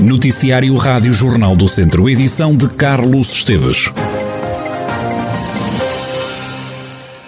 Noticiário Rádio Jornal do Centro, edição de Carlos Esteves.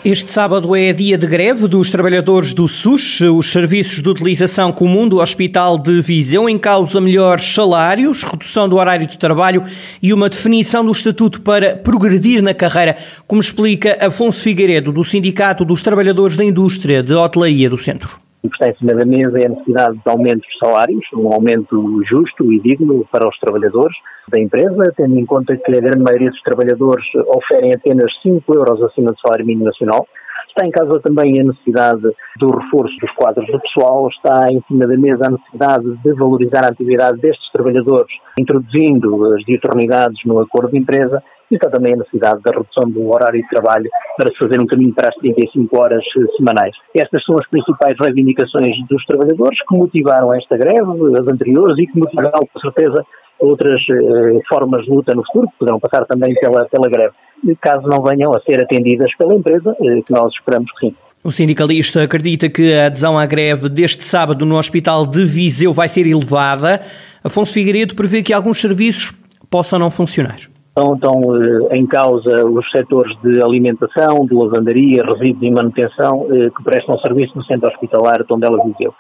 Este sábado é dia de greve dos trabalhadores do SUS, os serviços de utilização comum do Hospital de Viseu, em causa melhores salários, redução do horário de trabalho e uma definição do estatuto para progredir na carreira, como explica Afonso Figueiredo, do Sindicato dos Trabalhadores da Indústria de Hotelaria do Centro. O que está em cima da mesa é a necessidade de aumentos de salários, um aumento justo e digno para os trabalhadores da empresa, tendo em conta que a grande maioria dos trabalhadores oferem apenas 5 euros acima do salário mínimo nacional. Está em casa também a necessidade do reforço dos quadros do pessoal, está em cima da mesa a necessidade de valorizar a atividade destes trabalhadores, introduzindo as diuturnidades no acordo de empresa e está também a necessidade da redução do horário de trabalho para se fazer um caminho para as 35 horas eh, semanais. Estas são as principais reivindicações dos trabalhadores que motivaram esta greve, as anteriores, e que motivarão, com certeza, outras eh, formas de luta no futuro, que poderão passar também pela, pela greve, caso não venham a ser atendidas pela empresa, eh, que nós esperamos que sim. O sindicalista acredita que a adesão à greve deste sábado no Hospital de Viseu vai ser elevada. Afonso Figueiredo prevê que alguns serviços possam não funcionar. Estão, estão eh, em causa os setores de alimentação, de lavandaria, resíduos e manutenção eh, que prestam serviço no centro hospitalar de Tondela Viseu.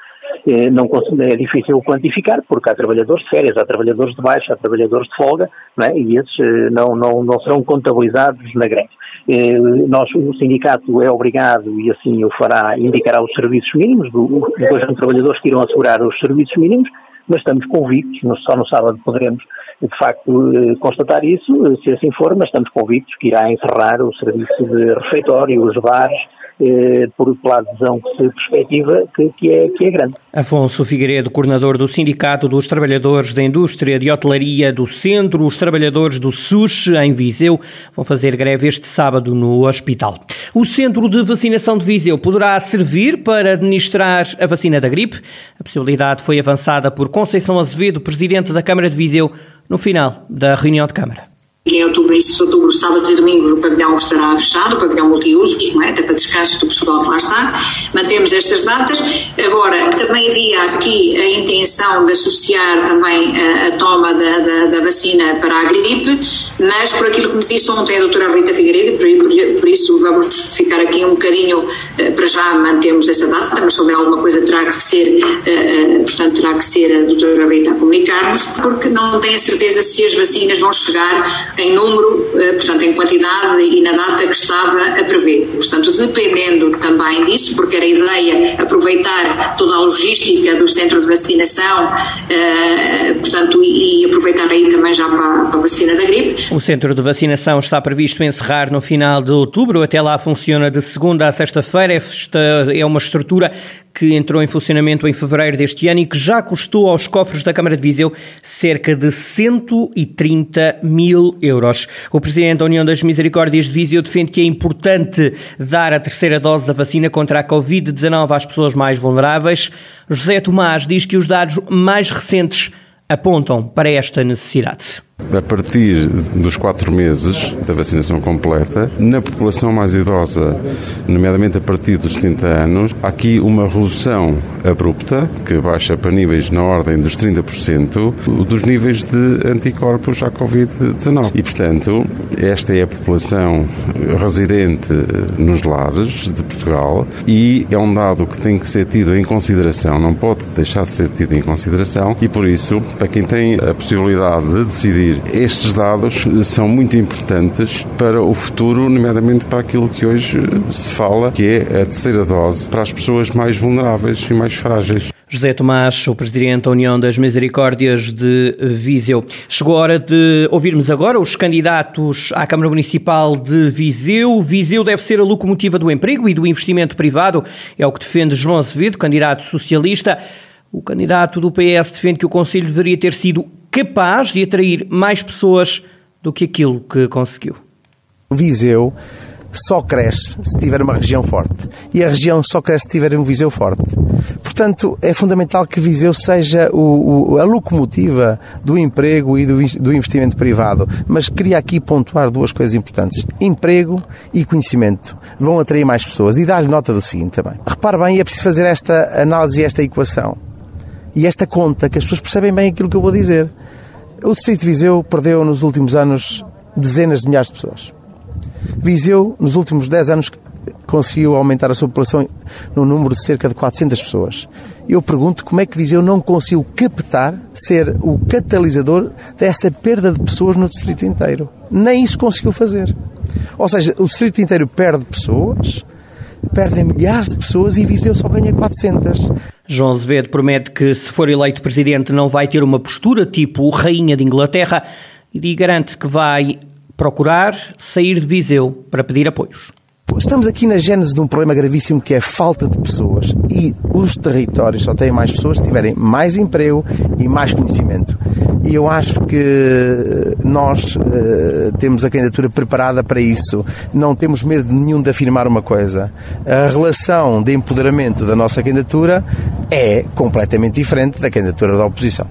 Eh, não, é difícil quantificar, porque há trabalhadores de férias, há trabalhadores de baixa, há trabalhadores de folga, é? e esses não, não, não serão contabilizados na greve. Nós, o sindicato é obrigado, e assim o fará, indicará os serviços mínimos, depois são trabalhadores que irão assegurar os serviços mínimos, mas estamos convictos, só no sábado poderemos de facto eh, constatar isso, se assim for, mas estamos convictos que irá encerrar o serviço de refeitório, os bares, eh, por pela adesão que se perspectiva que, que, é, que é grande. Afonso Figueiredo, coordenador do Sindicato dos Trabalhadores da Indústria de Hotelaria do Centro, os trabalhadores do SUS em Viseu vão fazer greve este sábado no hospital. O Centro de Vacinação de Viseu poderá servir para administrar a vacina da gripe. A possibilidade foi avançada por Conceição Azevedo, presidente da Câmara de Viseu, no final da reunião de Câmara. Em outubro, isso, outubro, sábados e domingos, o pavilhão estará fechado, o pavilhão multiusos, não é? até para descanso do pessoal que lá está. Mantemos estas datas. Agora, também havia aqui a intenção de associar também a, a toma da, da, da, vacina para a gripe, mas por aquilo que me disse ontem a doutora Rita Figueiredo, por, por, por isso vamos ficar aqui um bocadinho, eh, para já mantemos essa data, mas se houver alguma coisa terá que ser, uh, portanto, terá que ser a doutora Rita a comunicar-nos, porque não tenho a certeza se as vacinas vão chegar em número, eh, portanto, em quantidade e na data que estava a prever. Portanto, dependendo também disso, porque era a ideia aproveitar toda a logística do centro de vacinação, eh, portanto, e aproveitar aí também já para, a vacina da gripe. O centro de vacinação está previsto encerrar no final de outubro, até lá funciona de segunda a sexta-feira. Esta é uma estrutura que entrou em funcionamento em fevereiro deste ano e que já custou aos cofres da Câmara de Viseu cerca de 130 mil euros. O Presidente da União das Misericórdias de Viseu defende que é importante dar a terceira dose da vacina contra a Covid-19 às pessoas mais vulneráveis. José Tomás diz que os dados mais recentes apontam para esta necessidade a partir dos quatro meses da vacinação completa, na população mais idosa, nomeadamente a partir dos 70 anos, há aqui uma redução abrupta, que baixa para níveis na ordem dos 30%, dos níveis de anticorpos à Covid-19. E, portanto, esta é a população residente nos lares de Portugal e é um dado que tem que ser tido em consideração, não pode deixar de ser tido em consideração e, por isso, para quem tem a possibilidade de decidir estes dados são muito importantes para o futuro, nomeadamente para aquilo que hoje se fala, que é a terceira dose para as pessoas mais vulneráveis e mais frágeis. José Tomás, o Presidente da União das Misericórdias de Viseu. Chegou a hora de ouvirmos agora os candidatos à Câmara Municipal de Viseu. Viseu deve ser a locomotiva do emprego e do investimento privado, é o que defende João Azevedo, candidato socialista. O candidato do PS defende que o Conselho deveria ter sido capaz de atrair mais pessoas do que aquilo que conseguiu. O Viseu só cresce se tiver uma região forte. E a região só cresce se tiver um Viseu forte. Portanto, é fundamental que Viseu seja o, o, a locomotiva do emprego e do, do, investimento privado. Mas queria aqui pontuar duas coisas importantes. Emprego e conhecimento vão atrair mais pessoas. E dar-lhe nota do seguinte também. Repare bem, é preciso fazer esta análise e esta equação E esta conta, que as pessoas percebem bem aquilo que eu vou dizer. O Distrito de Viseu perdeu nos últimos anos dezenas de milhares de pessoas. Viseu, nos últimos 10 anos, conseguiu aumentar a sua população no número de cerca de 400 pessoas. Eu pergunto como é que Viseu não conseguiu captar, ser o catalisador dessa perda de pessoas no distrito inteiro. Nem isso conseguiu fazer. Ou seja, o distrito inteiro perde pessoas, perdem milhares de pessoas e Viseu só ganha 400. João Azevedo promete que, se for eleito presidente, não vai ter uma postura tipo Rainha de Inglaterra e garante que vai procurar sair de Viseu para pedir apoios. Estamos aqui na gênese de um problema gravíssimo que é a falta de pessoas e os territórios só têm mais pessoas se tiverem mais emprego e mais conhecimento. E eu acho que nós uh, temos a candidatura preparada para isso. Não temos medo nenhum de afirmar uma coisa. A relação de empoderamento da nossa candidatura é completamente diferente da candidatura da oposição.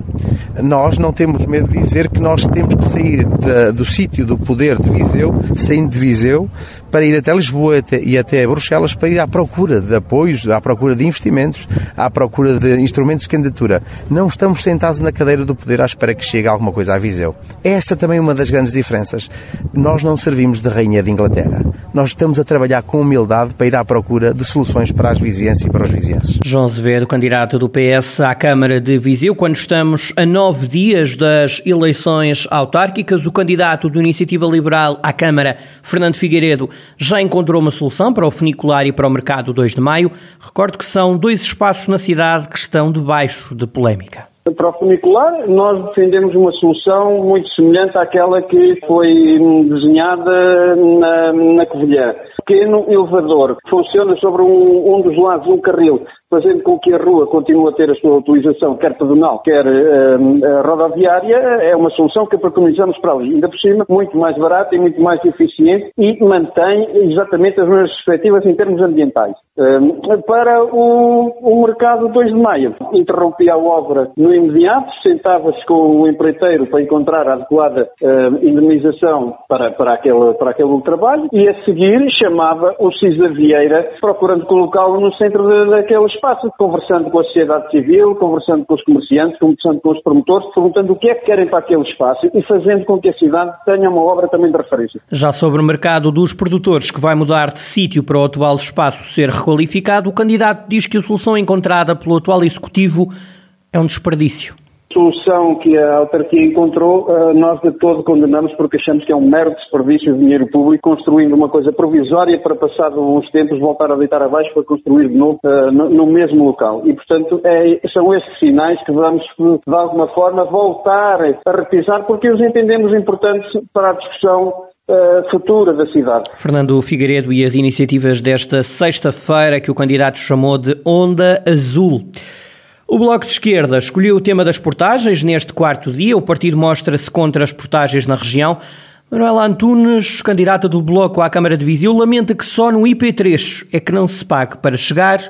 Nós não temos medo de dizer que nós temos que sair de, do sítio do poder de Viseu, saindo de Viseu, para ir até Lisboa e até Bruxelas para ir à procura de apoios, à procura de investimentos, à procura de instrumentos de candidatura. Não estamos sentados na cadeira do poder à espera que chegue alguma coisa a Viseu. Essa também é uma das grandes diferenças. Nós não servimos de rainha de Inglaterra. Nós estamos a trabalhar com humildade para ir à procura de soluções para as vizinhanças e para os vizinhenses. João Azevedo, candidato do PS à Câmara de Viseu, quando estamos a nove dias das eleições autárquicas, o candidato do Iniciativa Liberal à Câmara, Fernando Figueiredo, já encontrou uma solução para o funicular e para o mercado 2 de maio. Recordo que são dois espaços na cidade que estão debaixo de polémica. Para o funicular, nós defendemos uma solução muito semelhante àquela que foi desenhada na, na Covilhã. Pequeno elevador funciona sobre um, um dos lados um carril fazendo com que a rua continue a ter a sua utilização, quer pedonal, quer uh, rodoviária, é uma solução que preconizamos para ali. Ainda por cima, muito mais barata e muito mais eficiente e mantém exatamente as mesmas perspectivas em termos ambientais. Uh, para o, o mercado 2 de maio, interrompia a obra no imediato, sentava-se com o empreiteiro para encontrar a adequada uh, indemnização para, para, aquele, para aquele trabalho e a seguir chamava o Cisa Vieira, procurando colocá-lo no centro daqueles espaço, conversando com a sociedade civil, conversando com os comerciantes, conversando com os promotores, perguntando o que é que querem para aquele espaço e fazendo com que a cidade tenha uma obra também de referência. Já sobre o mercado dos produtores, que vai mudar de sítio para o atual espaço ser requalificado, o candidato diz que a solução encontrada pelo atual executivo é um desperdício solução que a autarquia encontrou, eh, nós de todo condenamos porque achamos que é um mero desperdício de dinheiro público, construindo uma coisa provisória para, passado uns tempos, voltar a deitar abaixo para construir de novo eh, no mesmo local. E, portanto, é, são esses sinais que vamos, de alguma forma, voltar a repisar porque os entendemos importantes para a discussão eh, futura da cidade. Fernando Figueiredo e as iniciativas desta sexta-feira que o candidato chamou de Onda Azul. O Bloco de Esquerda escolheu o tema das portagens neste quarto dia. O partido mostra-se contra as portagens na região. Manuela Antunes, candidata do Bloco à Câmara de Viseu, lamenta que só no IP3 é que não se pague para chegar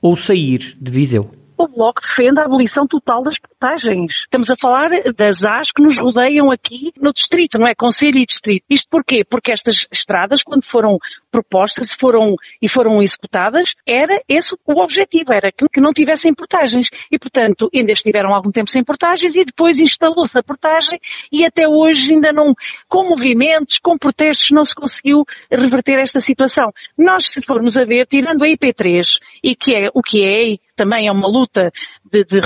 ou sair de Viseu o Bloco defende a abolição total das portagens. Estamos a falar das AS que nos rodeiam aqui no distrito, não é? Conselho e distrito. Isto porquê? Porque estas estradas, quando foram propostas foram, e foram executadas, era esse o objetivo, era que, que não tivessem portagens. E, portanto, ainda estiveram algum tempo sem portagens e depois instalou-se a portagem e até hoje ainda não, com movimentos, com protestos, não se conseguiu reverter esta situação. Nós, se formos a ver, tirando a IP3, e que é o que é, e também é uma luta de, de,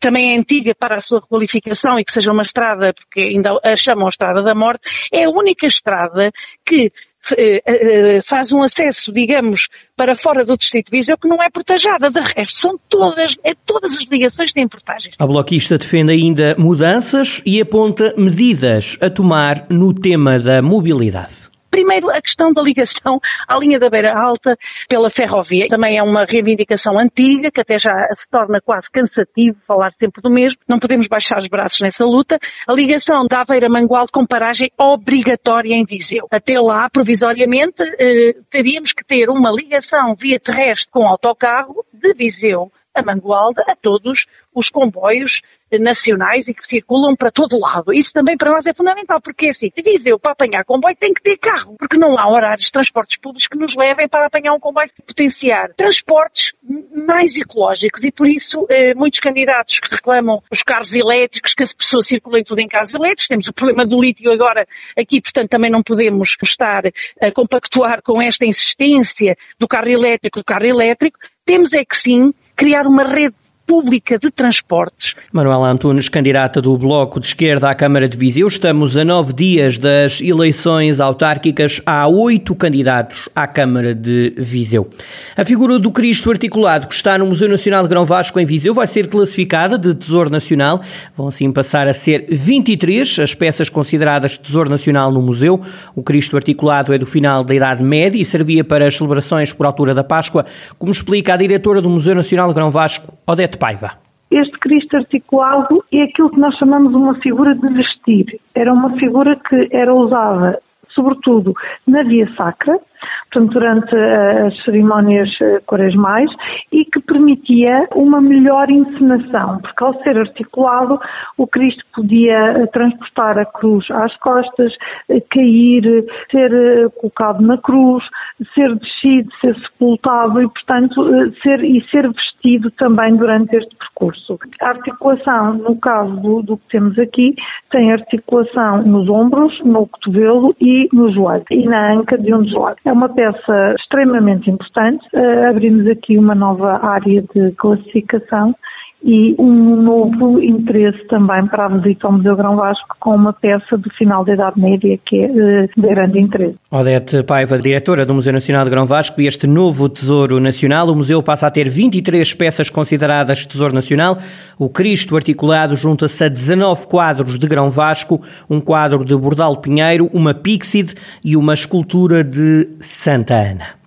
também é antiga para a sua requalificação e que seja uma estrada, porque ainda a chamam a Estrada da Morte, é a única estrada que eh, eh, faz um acesso, digamos, para fora do Distrito de Viseu que não é portajada. De resto, são todas, é, todas as ligações têm portagens. A bloquista defende ainda mudanças e aponta medidas a tomar no tema da mobilidade. Primeiro, a questão da ligação à linha da Beira Alta pela ferrovia. Também é uma reivindicação antiga, que até já se torna quase cansativo falar sempre do mesmo. Não podemos baixar os braços nessa luta. A ligação da Aveira Mangual com paragem obrigatória em Viseu. Até lá, provisoriamente, eh, teríamos que ter uma ligação via terrestre com autocarro de Viseu a Mangualda, a todos os comboios nacionais e que circulam para todo lado. Isso também para nós é fundamental, porque é assim, Viseu para apanhar comboio tem que ter carro, porque não há horários de transportes públicos que nos levem para apanhar um comboio e potenciar transportes mais ecológicos. E por isso eh, muitos candidatos que reclamam os carros elétricos, que as pessoas circulem tudo em carros elétricos, temos o problema do lítio agora aqui, portanto também não podemos estar a compactuar com esta insistência do carro elétrico, do carro elétrico, temos é que sim criar uma rede pública de transportes. Manuela Antunes, candidata do Bloco de Esquerda à Câmara de Viseu. Estamos a nove dias das eleições autárquicas. Há oito candidatos à Câmara de Viseu. A figura do Cristo articulado que está no Museu Nacional de Grão Vasco em Viseu vai ser classificada de Tesouro Nacional. Vão assim passar a ser 23 as peças consideradas Tesouro Nacional no museu. O Cristo articulado é do final da Idade Média e servia para as celebrações por altura da Páscoa, como explica a diretora do Museu Nacional de Grão Vasco, Odete Paiva. Este Cristo articulado é aquilo que nós chamamos de uma figura de vestir. Era uma figura que era usada, sobretudo, na via sacra, portanto, durante eh, as cerimónias eh, quaresmais e que permitia uma melhor encenação, porque ao ser articulado, o Cristo podia eh, transportar a cruz às costas, cair, ser colocado na cruz, ser descido, ser sepultado e, portanto, ser, e ser vestido também durante este percurso. A articulação, no caso do, do que temos aqui, tem articulação nos ombros, no cotovelo e no joelho, e na anca de um dos lados. É uma peça extremamente importante. Uh, abrimos aqui uma nova área de classificação e um novo interesse também para a visita ao Museu Grão Vasco com uma peça do final da Idade Média que é eh, de grande interesse. Odete Paiva, diretora do Museu Nacional de Grão Vasco e este novo Tesouro Nacional, o museu passa a ter 23 peças consideradas Tesouro Nacional. O Cristo articulado junta-se a 19 quadros de Grão Vasco, um quadro de Bordal Pinheiro, uma píxide e uma escultura de Santa Ana.